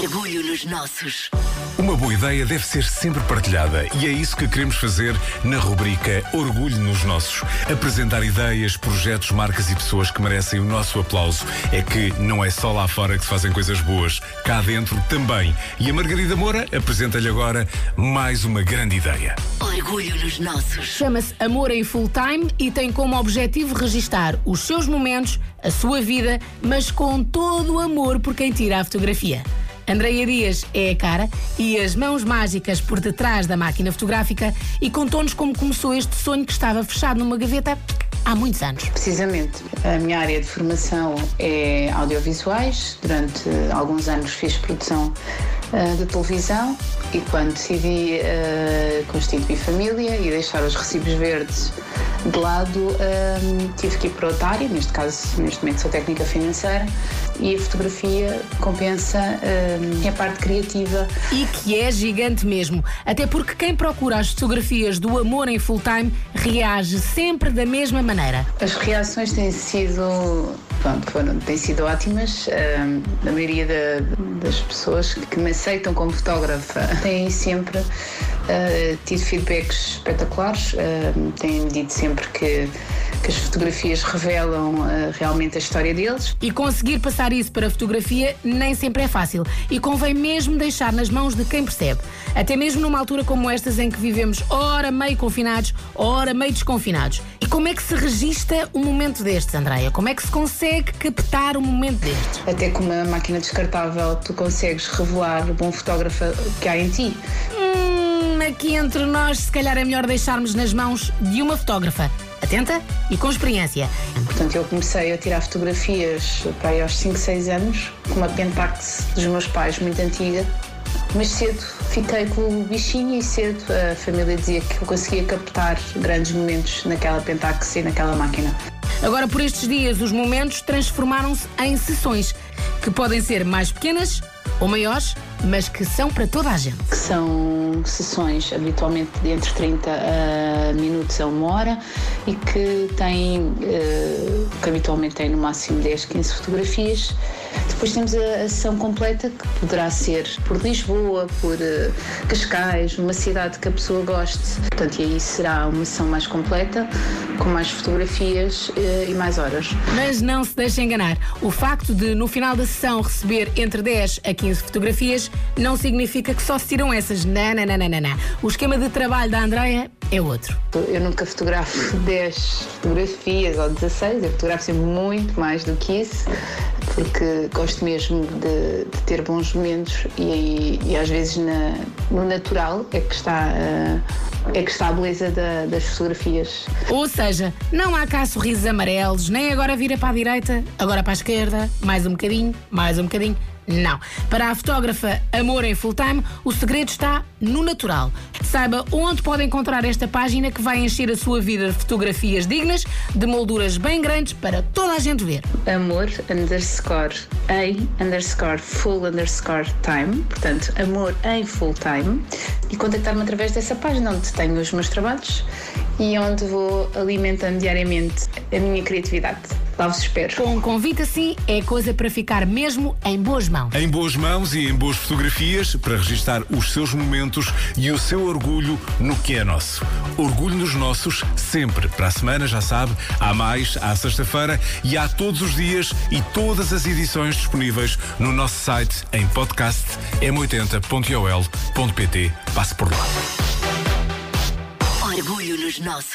Orgulho nos nossos. Uma boa ideia deve ser sempre partilhada e é isso que queremos fazer na rubrica Orgulho nos Nossos. Apresentar ideias, projetos, marcas e pessoas que merecem o nosso aplauso. É que não é só lá fora que se fazem coisas boas, cá dentro também. E a Margarida Moura apresenta-lhe agora mais uma grande ideia. Orgulho nos nossos. Chama-se Amor em Full Time e tem como objetivo registar os seus momentos, a sua vida, mas com todo o amor por quem tira a fotografia. Andreia Dias é a cara e as mãos mágicas por detrás da máquina fotográfica e contou-nos como começou este sonho que estava fechado numa gaveta há muitos anos. Precisamente. A minha área de formação é audiovisuais. Durante alguns anos fiz produção uh, de televisão e quando decidi uh, constituir família e deixar os recibos verdes de lado, uh, tive que ir para outra área, neste caso, neste momento sou técnica financeira e a fotografia compensa uh, a parte criativa. E que é gigante mesmo, até porque quem procura as fotografias do amor em full time reage sempre da mesma maneira. As reações têm sido pronto, foram, têm sido ótimas. Uh, a maioria das pessoas que me aceitam como fotógrafa têm sempre uh, tido feedbacks espetaculares, uh, têm dito sempre que, que as fotografias revelam uh, realmente a história deles. E conseguir passar isso para a fotografia nem sempre é fácil e convém mesmo deixar nas mãos de quem percebe. Até mesmo numa altura como estas em que vivemos ora meio confinados, ora meio desconfinados. E como é que se registra um momento destes, Andreia? Como é que se consegue captar um momento destes? Até com uma máquina descartável tu consegues revelar o bom fotógrafo que há em ti. Hum, aqui entre nós, se calhar é melhor deixarmos nas mãos de uma fotógrafa. Atenta e com experiência. Portanto, eu comecei a tirar fotografias para aí aos 5, 6 anos, com uma Pentax dos meus pais, muito antiga, mas cedo fiquei com o bichinho e cedo a família dizia que eu conseguia captar grandes momentos naquela Pentax e naquela máquina. Agora, por estes dias, os momentos transformaram-se em sessões que podem ser mais pequenas ou maiores, mas que são para toda a gente. Que são sessões habitualmente de entre 30 a minutos a uma hora e que têm, uh, que habitualmente têm no máximo 10, 15 fotografias. Depois temos a, a sessão completa que poderá ser por Lisboa, por uh, Cascais, uma cidade que a pessoa goste. Portanto, e aí será uma sessão mais completa, com mais fotografias e mais horas. Mas não se deixe enganar. O facto de no final da sessão receber entre 10 a 15 fotografias não significa que só se tiram essas. Não, não, não, não, não. O esquema de trabalho da Andreia é outro. Eu nunca fotografo 10 fotografias ou 16, eu fotografo sempre muito mais do que isso, porque gosto mesmo de, de ter bons momentos e, e às vezes na, no natural é que está. Uh, é que está a beleza da, das fotografias. Ou seja, não há cá sorrisos amarelos, nem agora vira para a direita, agora para a esquerda, mais um bocadinho, mais um bocadinho. Não. Para a fotógrafa Amor em Full Time, o segredo está no natural. Saiba onde pode encontrar esta página que vai encher a sua vida de fotografias dignas, de molduras bem grandes para toda a gente ver. Amor underscore em underscore full underscore time, portanto, amor em full time, e contactar-me através dessa página onde tenho os meus trabalhos e onde vou alimentando diariamente a minha criatividade. Lá vos espero. Com um convite assim, é coisa para ficar mesmo em boas mãos. Em boas mãos e em boas fotografias para registar os seus momentos e o seu orgulho no que é nosso. Orgulho nos nossos, sempre. Para a semana, já sabe, há mais, à sexta-feira e há todos os dias e todas as edições disponíveis no nosso site em podcast m80.ol.pt. Passe por lá. Orgulho nos nossos.